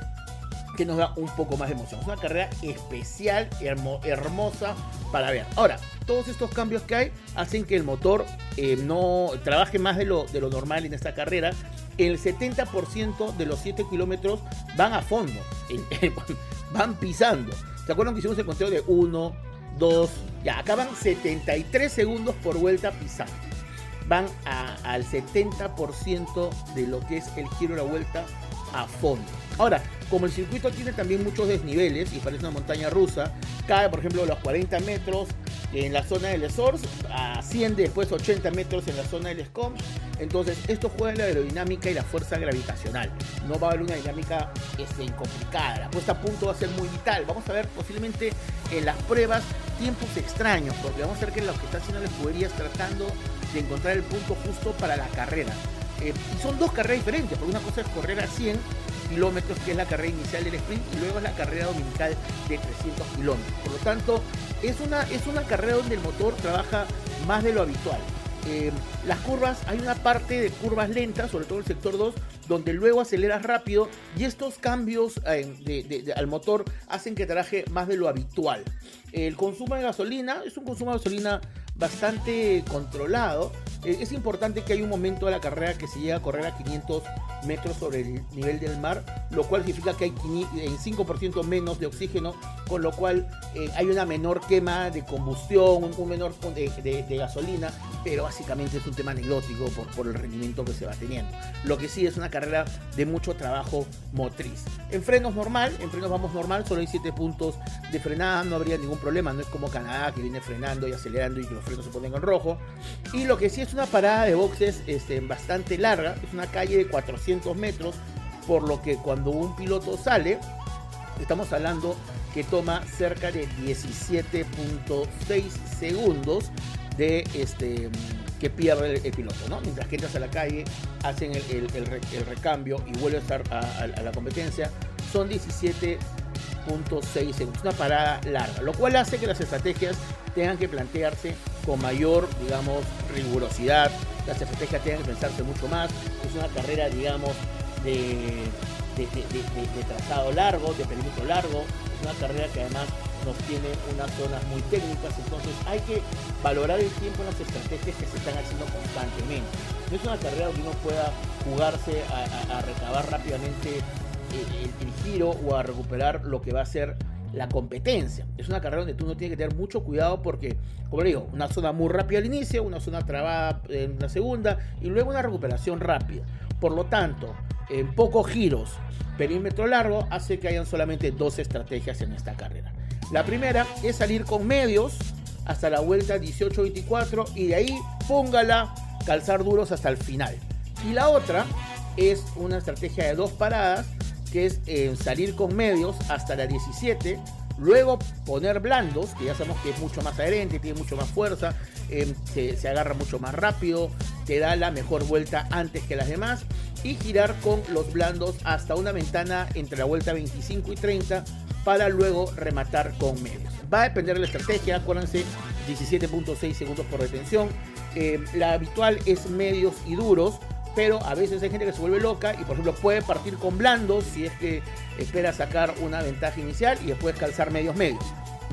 que nos da un poco más de emoción. Es una carrera especial, hermosa para ver. Ahora, todos estos cambios que hay hacen que el motor eh, no trabaje más de de lo normal en esta carrera. El 70% de los 7 kilómetros van a fondo, van pisando. ¿Se acuerdan que hicimos el conteo de 1, 2, ya acaban 73 segundos por vuelta pisando? Van al 70% de lo que es el giro de la vuelta a fondo. Ahora, como el circuito tiene también muchos desniveles y parece una montaña rusa, cae por ejemplo los 40 metros en la zona del Source, asciende después 80 metros en la zona del SCOM. Entonces, esto juega en la aerodinámica y la fuerza gravitacional. No va a haber una dinámica este, complicada. La puesta a punto va a ser muy vital. Vamos a ver posiblemente en las pruebas tiempos extraños, porque vamos a ver que lo que está haciendo la escudería es tratando de encontrar el punto justo para la carrera. Eh, y son dos carreras diferentes, porque una cosa es correr a 100 kilómetros, que es la carrera inicial del sprint, y luego es la carrera dominical de 300 kilómetros. Por lo tanto, es una, es una carrera donde el motor trabaja más de lo habitual. Eh, las curvas, hay una parte de curvas lentas, sobre todo el sector 2, donde luego aceleras rápido y estos cambios eh, al motor hacen que trabaje más de lo habitual. El consumo de gasolina es un consumo de gasolina bastante controlado. Eh, es importante que hay un momento de la carrera que se llega a correr a 500 metros sobre el nivel del mar, lo cual significa que hay en 5% menos de oxígeno, con lo cual eh, hay una menor quema de combustión, un menor de, gasolina, pero básicamente es un tema anecdótico por, por el rendimiento que se va teniendo. Lo que sí es una carrera de mucho trabajo motriz. En frenos normal, en frenos vamos normal, solo hay 7 puntos de frenada, no habría ningún problema, no es como Canadá que viene frenando y acelerando y que los frenos se ponen en rojo. Y lo que sí es una parada de boxes este, bastante larga, es una calle de 400 metros, por lo que cuando un piloto sale, estamos hablando que toma cerca de 17.6 segundos de este que pierde el, piloto, ¿no? Mientras que entras a la calle, hacen el, recambio y vuelve a estar a, la competencia, son 17 .6 segundos, una parada larga, lo cual hace que las estrategias tengan que plantearse con mayor, digamos, rigurosidad, las estrategias tengan que pensarse mucho más, es una carrera, digamos, de, de, trazado largo, de perímetro largo, es una carrera que además nos tiene unas zonas muy técnicas, entonces hay que valorar el tiempo en las estrategias que se están haciendo constantemente. No es una carrera donde uno pueda jugarse a, a recabar rápidamente el, giro o a recuperar lo que va a ser la competencia. Es una carrera donde tú no tienes que tener mucho cuidado porque, como le digo, una zona muy rápida al inicio, una zona trabada en la segunda y luego una recuperación rápida. Por lo tanto, en pocos giros, perímetro largo, hace que hayan solamente dos estrategias en esta carrera. La primera es salir con medios hasta la vuelta 18-24 y de ahí póngala calzar duros hasta el final. Y la otra es una estrategia de dos paradas que es eh, salir con medios hasta la 17, luego poner blandos, que ya sabemos que es mucho más adherente, tiene mucho más fuerza, eh, se, agarra mucho más rápido, te da la mejor vuelta antes que las demás, y girar con los blandos hasta una ventana entre la vuelta 25 y 30 para luego rematar con medios. Va a depender de la estrategia, acuérdense, 17.6 segundos por retención. Eh, la habitual es medios y duros, pero a veces hay gente que se vuelve loca y por ejemplo puede partir con blandos si es que espera sacar una ventaja inicial y después calzar medios medios.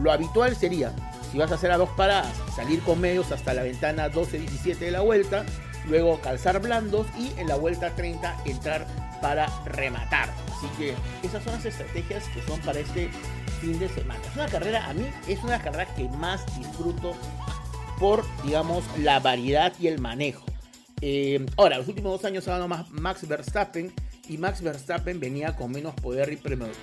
Lo habitual sería, si vas a hacer a dos paradas, salir con medios hasta la ventana 12-17 de la vuelta, luego calzar blandos y en la vuelta 30 entrar para rematar. Así que esas son las estrategias que son para este fin de semana. Es una carrera, a mí es una carrera que más disfruto por, digamos, la variedad y el manejo. Eh, ahora, los últimos dos años ha ganado más Max Verstappen y Max Verstappen venía con menos poder y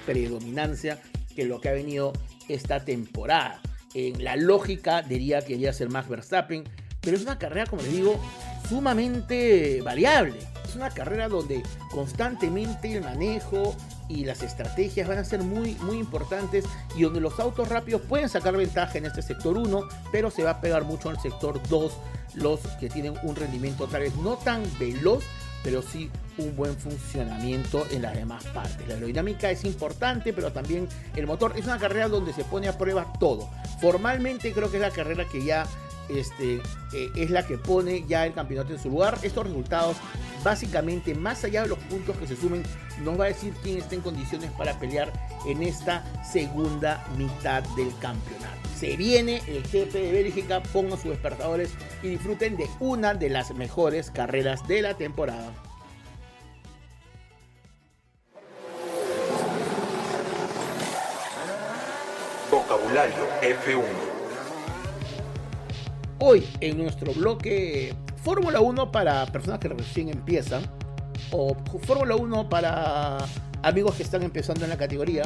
predominancia que lo que ha venido esta temporada. En la lógica diría que debería ser Max Verstappen, pero es una carrera, como les digo, sumamente variable. Es una carrera donde constantemente el manejo y las estrategias van a ser muy, muy importantes y donde los autos rápidos pueden sacar ventaja en este sector 1, pero se va a pegar mucho en el sector 2 los que tienen un rendimiento tal vez no tan veloz, pero sí un buen funcionamiento en las demás partes. La aerodinámica es importante, pero también el motor es una carrera donde se pone a prueba todo. Formalmente creo que es la carrera que ya este, eh, es la que pone ya el campeonato en su lugar. Estos resultados, básicamente, más allá de los puntos que se sumen, nos va a decir quién está en condiciones para pelear en esta segunda mitad del campeonato. Se viene el GP de Bélgica, pongan sus despertadores y disfruten de una de las mejores carreras de la temporada. Vocabulario F1 Hoy en nuestro bloque Fórmula 1 para personas que recién empiezan o Fórmula 1 para amigos que están empezando en la categoría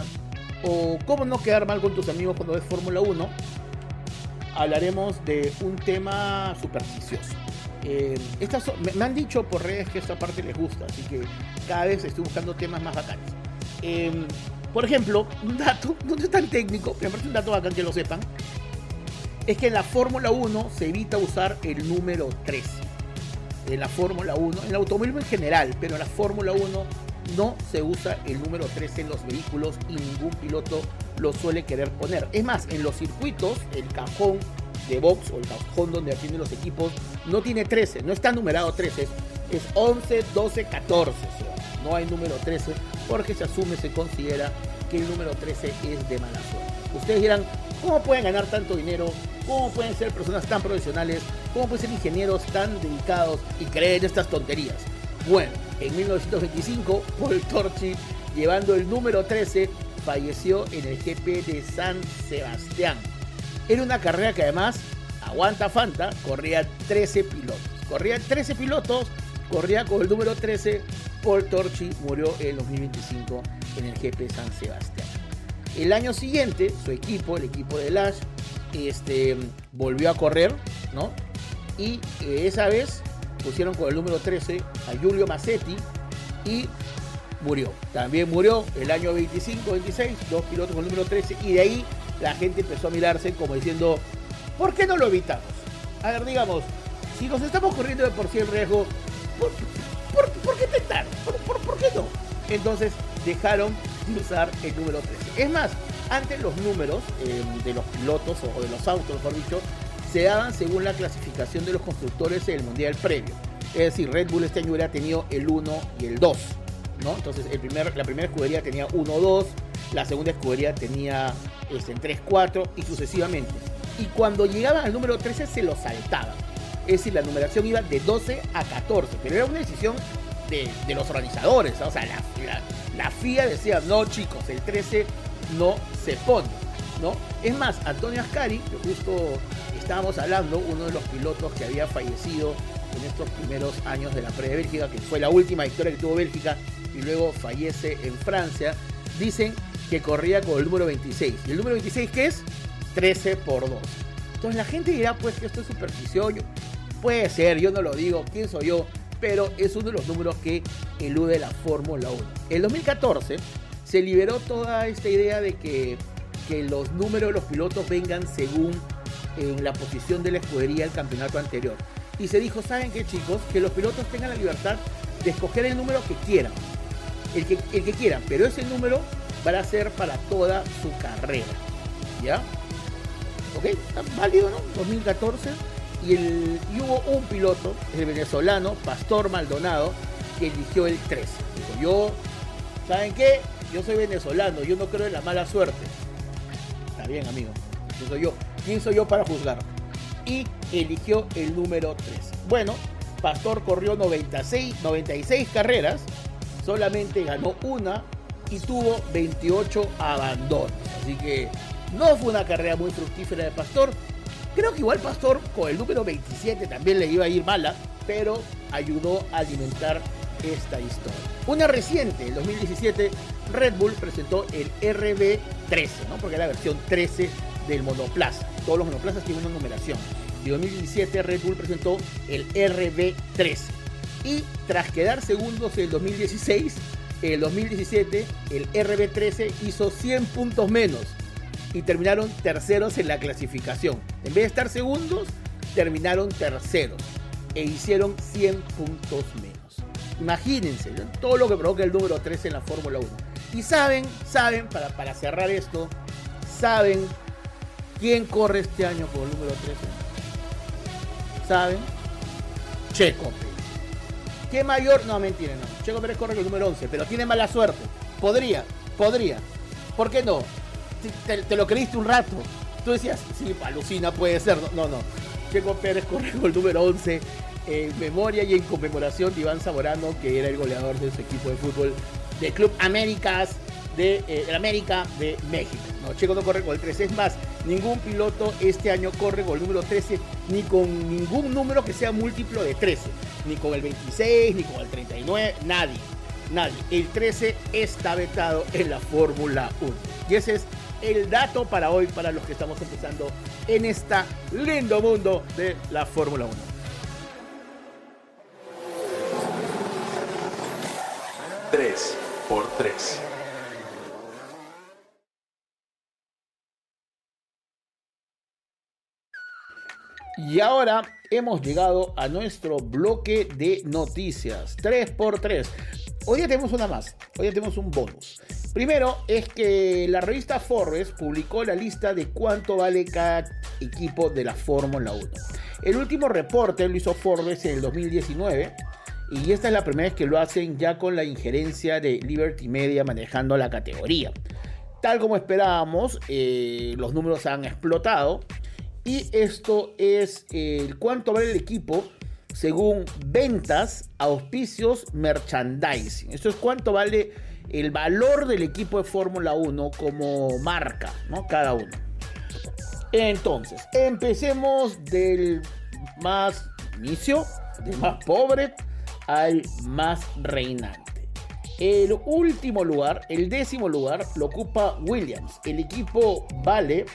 o cómo no quedar mal con tus amigos cuando ves Fórmula 1. hablaremos de un tema supersticioso. Eh, estas me, han dicho por redes que esta parte les gusta, así que cada vez estoy buscando temas más bacanes. Eh, por ejemplo, un dato, no es tan técnico, pero me parece un dato bacán que lo sepan, es que en la Fórmula 1 se evita usar el número 13. En la Fórmula 1, en el automovilismo en general, pero en la Fórmula 1 no se usa el número 13 en los vehículos y ningún piloto lo suele querer poner. Es más, en los circuitos, el cajón de box o el cajón donde atienden los equipos no tiene 13, no está numerado 13, es 11, 12, 14. o sea, no hay número 13 porque se asume, se considera que el número 13 es de mala suerte. Ustedes dirán, ¿cómo pueden ganar tanto dinero? ¿Cómo pueden ser personas tan profesionales? ¿Cómo pueden ser ingenieros tan dedicados y creer en estas tonterías? Bueno, en 1925, Paul Torchi, llevando el número 13, falleció en el GP de San Sebastián. Era una carrera que además, aguanta Fanta, corría 13 pilotos. Corría 13 pilotos, corría con el número 13. Paul Torchi murió en 2025 en el GP San Sebastián. El año siguiente, su equipo, el equipo de Lash, este, volvió a correr, ¿no? Y eh, esa vez pusieron con el número 13 a Giulio Massetti y murió. También murió el año 25-26, dos pilotos con el número 13 y de ahí la gente empezó a mirarse como diciendo, ¿por qué no lo evitamos? A ver, digamos, si nos estamos corriendo de por sí el riesgo, ¿por, qué tentar? ¿Por, qué no? Entonces dejaron de usar el número 13. Es más, antes los números eh, de los pilotos o de los autos, mejor dicho, se daban según la clasificación de los constructores en el Mundial previo. Es decir, Red Bull este año hubiera tenido el 1 y el 2. ¿no? Entonces el primer, la primera escudería tenía 1-2, la segunda escudería tenía este, 3-4 y sucesivamente. Y cuando llegaban al número 13 se lo saltaban. Es decir, la numeración iba de 12 a 14, pero era una decisión de, los organizadores. ¿no? O sea, la, FIA decía, no chicos, el 13 no se pone. ¿no? Es más, Antonio Ascari, que justo estábamos hablando, uno de los pilotos que había fallecido en estos primeros años de la pre de Bélgica, que fue la última victoria que tuvo Bélgica y luego fallece en Francia, dicen que corría con el número 26. ¿Y el número 26 qué es? 13 por 2. Entonces la gente dirá pues que esto es superstición. Puede ser, yo no lo digo, quién soy yo, pero es uno de los números que elude la Fórmula 1. En 2014 se liberó toda esta idea de que, que los números de los pilotos vengan según en la posición de la escudería del campeonato anterior. Y se dijo, ¿saben qué chicos? Que los pilotos tengan la libertad de escoger el número que quieran. El que, el que quieran, pero ese número va a ser para toda su carrera. ¿Ya? ¿Ok? Está válido, ¿no? 2014. Y, hubo un piloto, el venezolano, Pastor Maldonado, que eligió el 13. Dijo, yo, ¿saben qué? Yo soy venezolano, yo no creo en la mala suerte. Está bien, amigo. ¿Quién soy yo? ¿Quién soy yo para juzgar? Y eligió el número 13. Bueno, Pastor corrió 96, 96 carreras, solamente ganó una y tuvo 28 abandonos. Así que no fue una carrera muy fructífera de Pastor. Creo que igual Pastor con el número 27 también le iba a ir mala, pero ayudó a alimentar esta historia. Una reciente, en 2017, Red Bull presentó el RB13, ¿no? porque es la versión 13 del monoplaza. Todos los monoplazas tienen una numeración. En 2017 Red Bull presentó el RB13. Y tras quedar segundos en el 2016, en el 2017 el RB13 hizo 100 puntos menos y terminaron terceros en la clasificación. En vez de estar segundos, terminaron terceros e hicieron 100 puntos menos. Imagínense todo lo que provoca el número 13 en la Fórmula 1. Y saben, saben, para, para cerrar esto, saben quién corre este año con el número 13. ¿Saben? Checo Pérez. ¿Qué mayor? No, mentira, no. Checo Pérez corre con el número 11, pero tiene mala suerte. Podría, podría. ¿Por qué no? Te, lo creíste un rato. Tú decías, sí, alucina, puede ser. No, no. no. Pérez corre el número 11 en memoria y en conmemoración de Iván Zamorano, que era el goleador de su equipo de fútbol del Club Américas de eh, América de México. No, Checo no corre con el 13. Es más, ningún piloto este año corre con el número 13, ni con ningún número que sea múltiplo de 13. Ni con el 26, ni con el 39, nadie. Nadie. El 13 está vetado en la Fórmula 1. Y ese es el dato para hoy, para los que estamos empezando en este lindo mundo de la Fórmula 1. 3 por 3 Y ahora hemos llegado a nuestro bloque de noticias. 3x3. Hoy ya tenemos una más. Hoy ya tenemos un bonus. Primero es que la revista Forbes publicó la lista de cuánto vale cada equipo de la Fórmula 1. El último reporte lo hizo Forbes en el 2019 y esta es la primera vez que lo hacen ya con la injerencia de Liberty Media manejando la categoría. Tal como esperábamos, eh, los números han explotado y esto es el cuánto vale el equipo según ventas, auspicios, merchandising. Esto es cuánto vale el valor del equipo de Fórmula 1 como marca, ¿no? Cada uno. Entonces, empecemos del más inicio, del más pobre al más reinante. El último lugar, el décimo lugar, lo ocupa Williams. El equipo vale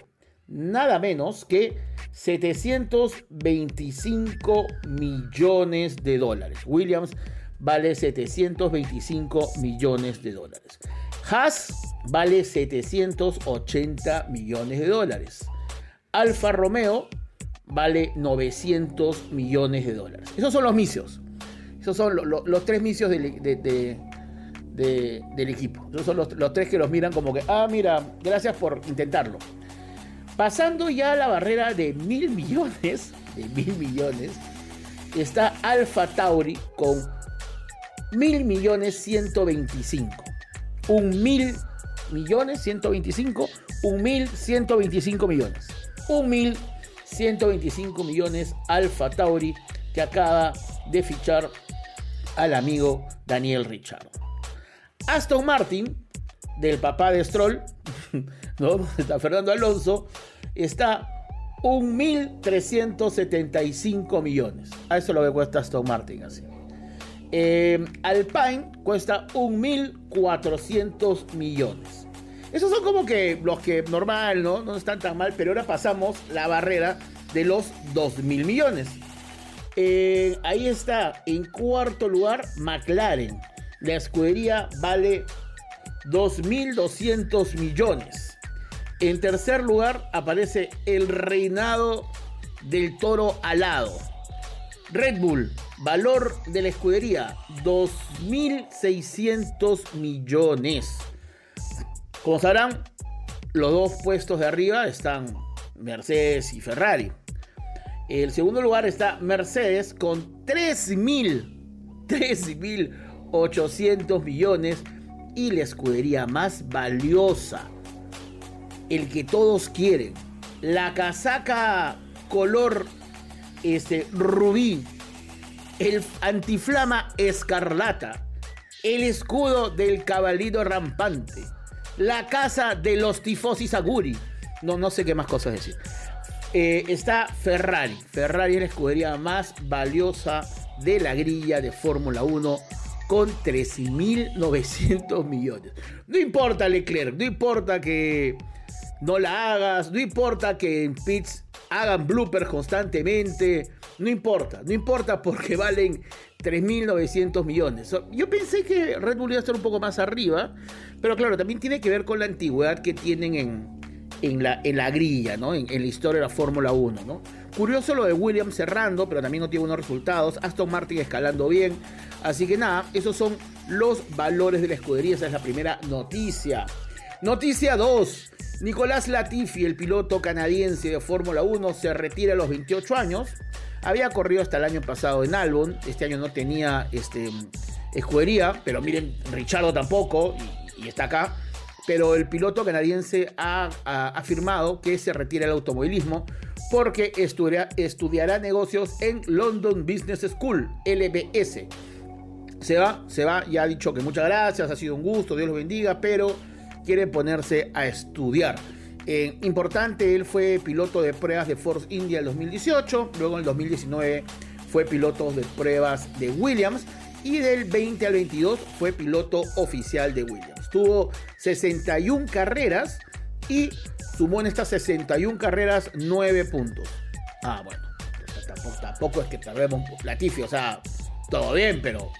nada menos que 725 millones de dólares. Williams vale 725 millones de dólares. Haas vale 780 millones de dólares. Alfa Romeo vale 900 millones de dólares. Esos son los misios. Esos son los tres misios del, equipo. Esos son los, los tres que los miran como que, ah, mira, gracias por intentarlo. Pasando ya a la barrera de mil millones, de mil millones, está Alfa Tauri con mil millones 125. Un mil millones 125, un mil 125 millones. Un mil 125 millones Alfa Tauri que acaba de fichar al amigo Daniel Richard. Aston Martin, del papá de Stroll, ¿no? Está Fernando Alonso, está 1.375 millones. A eso lo que cuesta Aston Martin así. Eh, Alpine cuesta 1.400 millones. Esos son como que los que normal, ¿no? No están tan mal, pero ahora pasamos la barrera de los 2.000 millones. Eh, ahí está, en cuarto lugar, McLaren. La escudería vale 2.200 millones. En tercer lugar aparece el reinado del toro alado. Red Bull, valor de la escudería 2.600 millones. Como sabrán, los dos puestos de arriba están Mercedes y Ferrari. El segundo lugar está Mercedes con 3.000, 3.800 millones y la escudería más valiosa, el que todos quieren, la casaca color este, rubí, el antiflama escarlata, el escudo del caballito rampante, la casa de los tifosi aguri, no, no sé qué más cosas decir. Eh, está Ferrari, Ferrari es la escudería más valiosa de la grilla de Fórmula 1 con 13.900 millones. No importa Leclerc, no importa que no la hagas, no importa que en pits hagan bloopers constantemente, no importa, no importa porque valen 3.900 millones. Yo pensé que Red Bull iba a estar un poco más arriba, pero claro, también tiene que ver con la antigüedad que tienen en, en, la, en la grilla, ¿no? En, la historia de la Fórmula 1, ¿no? Curioso lo de Williams cerrando, pero también no tiene buenos resultados. Aston Martin escalando bien. Así que nada, esos son los valores de la escudería. Esa es la primera noticia. Noticia 2. Nicolás Latifi, el piloto canadiense de Fórmula 1, se retira a los 28 años. Había corrido hasta el año pasado en Albon. Este año no tenía este, escudería, pero miren, Richardo tampoco y, está acá. Pero el piloto canadiense ha, afirmado que se retira el automovilismo porque estudiará, negocios en London Business School, LBS. Se va, se va, ya ha dicho que muchas gracias, ha sido un gusto, Dios lo bendiga, pero quiere ponerse a estudiar. Eh, importante, él fue piloto de pruebas de Force India en 2018, luego en el 2019 fue piloto de pruebas de Williams y del 20 al 22 fue piloto oficial de Williams. Tuvo 61 carreras y sumó en estas 61 carreras 9 puntos. Ah, bueno, tampoco, es que perdemos Latifi, o sea, todo bien, pero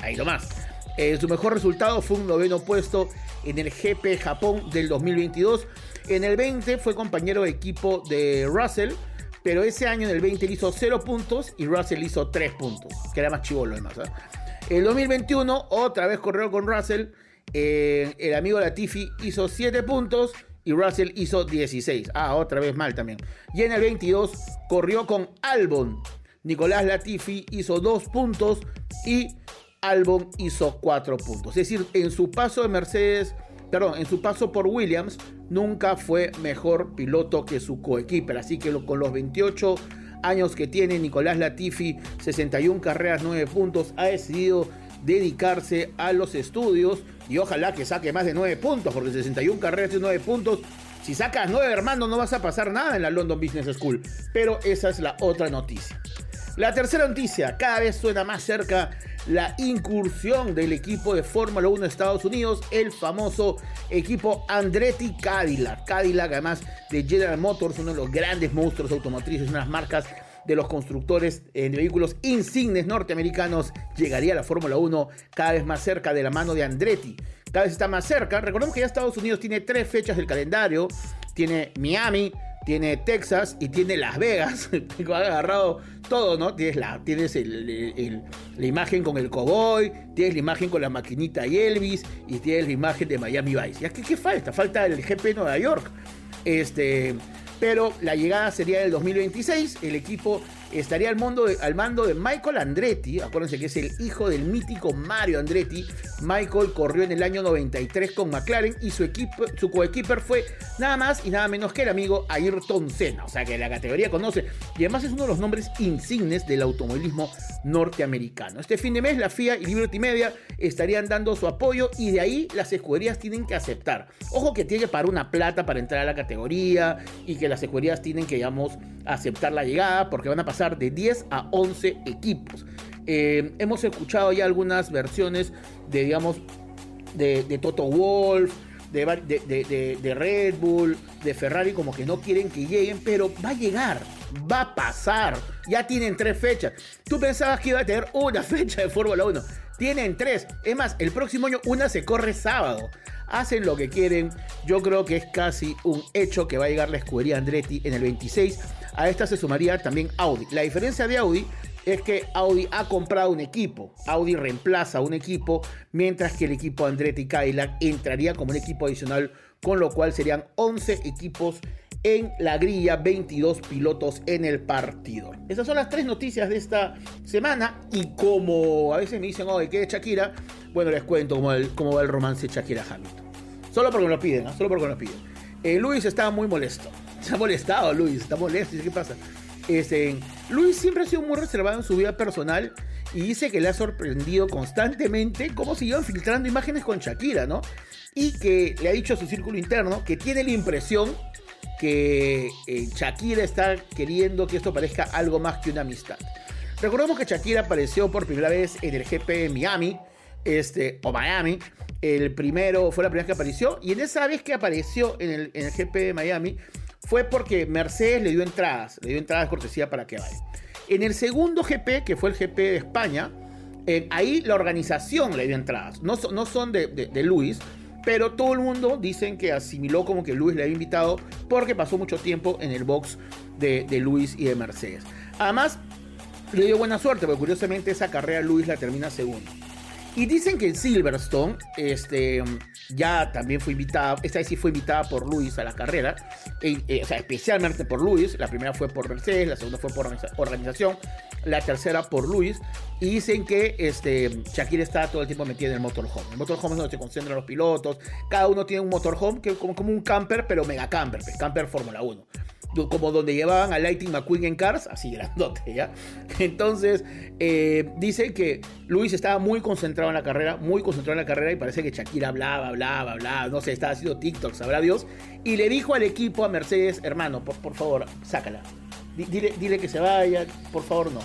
ahí nomás. Eh, su mejor resultado fue un noveno puesto en el GP Japón del 2022. En el 20 fue compañero de equipo de Russell, pero ese año en el 20 hizo 0 puntos y Russell hizo 3 puntos, que era más chivolo además. ¿eh? El 2021 otra vez corrió con Russell. Eh, el amigo Latifi hizo 7 puntos y Russell hizo 16. Ah, otra vez mal también. Y en el 22 corrió con Albon. Nicolás Latifi hizo 2 puntos y Albon hizo 4 puntos. Es decir, en su paso de Mercedes, perdón, en su paso por Williams, nunca fue mejor piloto que su coequiper. Así que con los 28 años que tiene Nicolás Latifi, 61 carreras, 9 puntos, ha decidido dedicarse a los estudios y ojalá que saque más de 9 puntos, porque 61 carreras y 9 puntos. Si sacas 9, hermano, no vas a pasar nada en la London Business School. Pero esa es la otra noticia. La tercera noticia, cada vez suena más cerca la incursión del equipo de Fórmula 1 de Estados Unidos, el famoso equipo Andretti Cadillac. Cadillac, además de General Motors, uno de los grandes monstruos automotrices, unas marcas de los constructores de vehículos insignes norteamericanos, llegaría a la Fórmula 1 cada vez más cerca de la mano de Andretti. Cada vez está más cerca. Recordemos que ya Estados Unidos tiene tres fechas del calendario. Tiene Miami, tiene Texas y tiene Las Vegas. Tengo agarrado todo, ¿no? Tienes, la, tienes la imagen con el cowboy, tienes la imagen con la maquinita y Elvis y tienes la imagen de Miami Vice. ¿Y qué, qué falta? Falta el GP Nueva York. Este, pero la llegada sería del 2026. El equipo estaría al, al mando de Michael Andretti. Acuérdense que es el hijo del mítico Mario Andretti. Michael corrió en el año 93 con McLaren y su, equipo, su coequiper fue nada más y nada menos que el amigo Ayrton Senna. O sea que la categoría conoce. Y además es uno de los nombres insignes del automovilismo norteamericano. Este fin de mes la FIA y Liberty Media estarían dando su apoyo y de ahí las escuderías tienen que aceptar. Ojo que tiene que pagar una plata para entrar a la categoría y que las escuderías tienen que, digamos, aceptar la llegada porque van a pasar de 10 a 11 equipos. Eh, hemos escuchado ya algunas versiones de, digamos, de, Toto Wolf, de, de, Red Bull, de Ferrari, como que no quieren que lleguen, pero va a llegar, va a pasar. Ya tienen tres fechas. Tú pensabas que iba a tener una fecha de Fórmula 1. Tienen tres. Es más, el próximo año una se corre sábado. Hacen lo que quieren. Yo creo que es casi un hecho que va a llegar la escudería Andretti en el 26 a esta se sumaría también Audi. La diferencia de Audi es que Audi ha comprado un equipo. Audi reemplaza un equipo, mientras que el equipo Andretti Cadillac entraría como un equipo adicional, con lo cual serían 11 equipos en la grilla, 22 pilotos en el partido. Esas son las tres noticias de esta semana. Y como a veces me dicen, oh, ¿qué es Shakira? Bueno, les cuento cómo, cómo va el romance Shakira-Hamilton. Solo porque me lo piden, ¿no? solo porque me lo piden. Eh, Luis estaba muy molesto. Se ha molestado Luis, está molesto. ¿Qué pasa? Este, Luis siempre ha sido muy reservado en su vida personal y dice que le ha sorprendido constantemente cómo iban filtrando imágenes con Shakira, ¿no? Y que le ha dicho a su círculo interno que tiene la impresión que eh, Shakira está queriendo que esto parezca algo más que una amistad. Recordemos que Shakira apareció por primera vez en el GP de Miami, este, o Miami, el primero fue la primera vez que apareció. Y en esa vez que apareció en el, GP de Miami fue porque Mercedes le dio entradas. Le dio entradas cortesía para que vaya. En el segundo GP, que fue el GP de España, eh, ahí la organización le dio entradas. No, son de, de, Luis, pero todo el mundo dicen que asimiló como que Luis le había invitado porque pasó mucho tiempo en el box de, de Luis y de Mercedes. Además, le dio buena suerte, porque curiosamente esa carrera Luis la termina segundo. Y dicen que en Silverstone, este, ya también fue invitada, esta vez sí fue invitada por Luis a la carrera, eh, o sea, especialmente por Luis, la primera fue por Mercedes, la segunda fue por organización, la tercera por Luis, y dicen que este, Shakira está todo el tiempo metida en el motorhome. El motorhome es donde se concentran los pilotos, cada uno tiene un motorhome que es como, como un camper, pero mega camper, camper Fórmula 1 como donde llevaban a Lightning McQueen en Cars, así grandote, ¿ya? Entonces, eh, dice que Luis estaba muy concentrado en la carrera, muy concentrado en la carrera y parece que Shakira hablaba, hablaba, hablaba, no sé, estaba haciendo TikTok, sabrá Dios, y le dijo al equipo, a Mercedes, hermano, por, por favor, sácala, dile, dile que se vaya, por favor, no.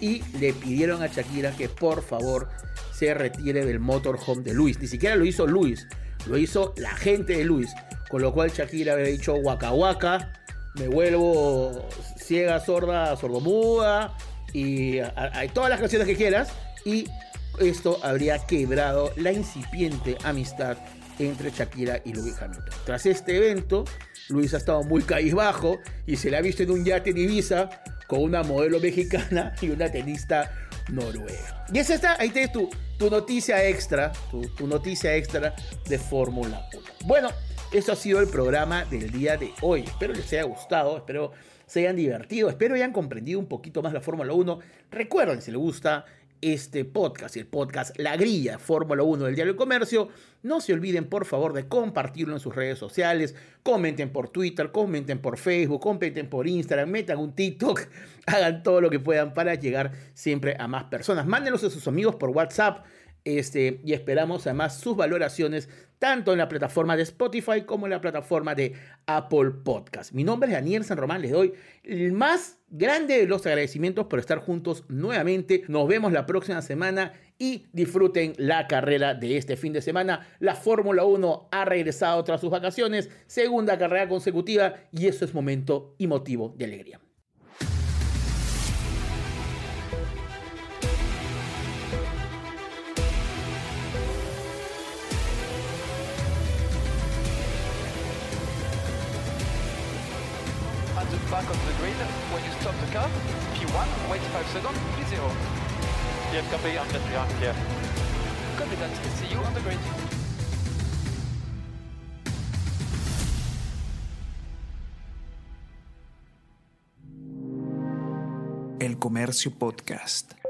Y le pidieron a Shakira que por favor se retire del motorhome de Luis. Ni siquiera lo hizo Luis, lo hizo la gente de Luis con lo cual Shakira habría dicho waka waka, me vuelvo ciega, sorda, sordomuda y hay todas las canciones que quieras y esto habría quebrado la incipiente amistad entre Shakira y Luis Hamilton. Tras este evento, Luis ha estado muy bajo y se le ha visto en un yate en Ibiza con una modelo mexicana y una tenista noruega. Y es esta, ahí tienes tu, tu noticia extra, tu, noticia extra de Fórmula 1. Bueno, esto ha sido el programa del día de hoy. Espero les haya gustado, espero se hayan divertido, espero hayan comprendido un poquito más la Fórmula 1. Recuerden, si les gusta este podcast, el podcast La Grilla, Fórmula 1 del Diario del Comercio. No se olviden, por favor, de compartirlo en sus redes sociales. Comenten por Twitter, comenten por Facebook, comenten por Instagram, metan un TikTok, hagan todo lo que puedan para llegar siempre a más personas. Mándenlos a sus amigos por WhatsApp. Este, y esperamos además sus valoraciones tanto en la plataforma de Spotify como en la plataforma de Apple Podcast. Mi nombre es Daniel San Román, les doy el más grande de los agradecimientos por estar juntos nuevamente. Nos vemos la próxima semana y disfruten la carrera de este fin de semana. La Fórmula 1 ha regresado tras sus vacaciones, segunda carrera consecutiva y eso es momento y motivo de alegría. Car, P1, wait 5 seconds, P0. Yeah, copy, I'm just behind, clear. Copy that, see you on the grid. El Comercio Podcast.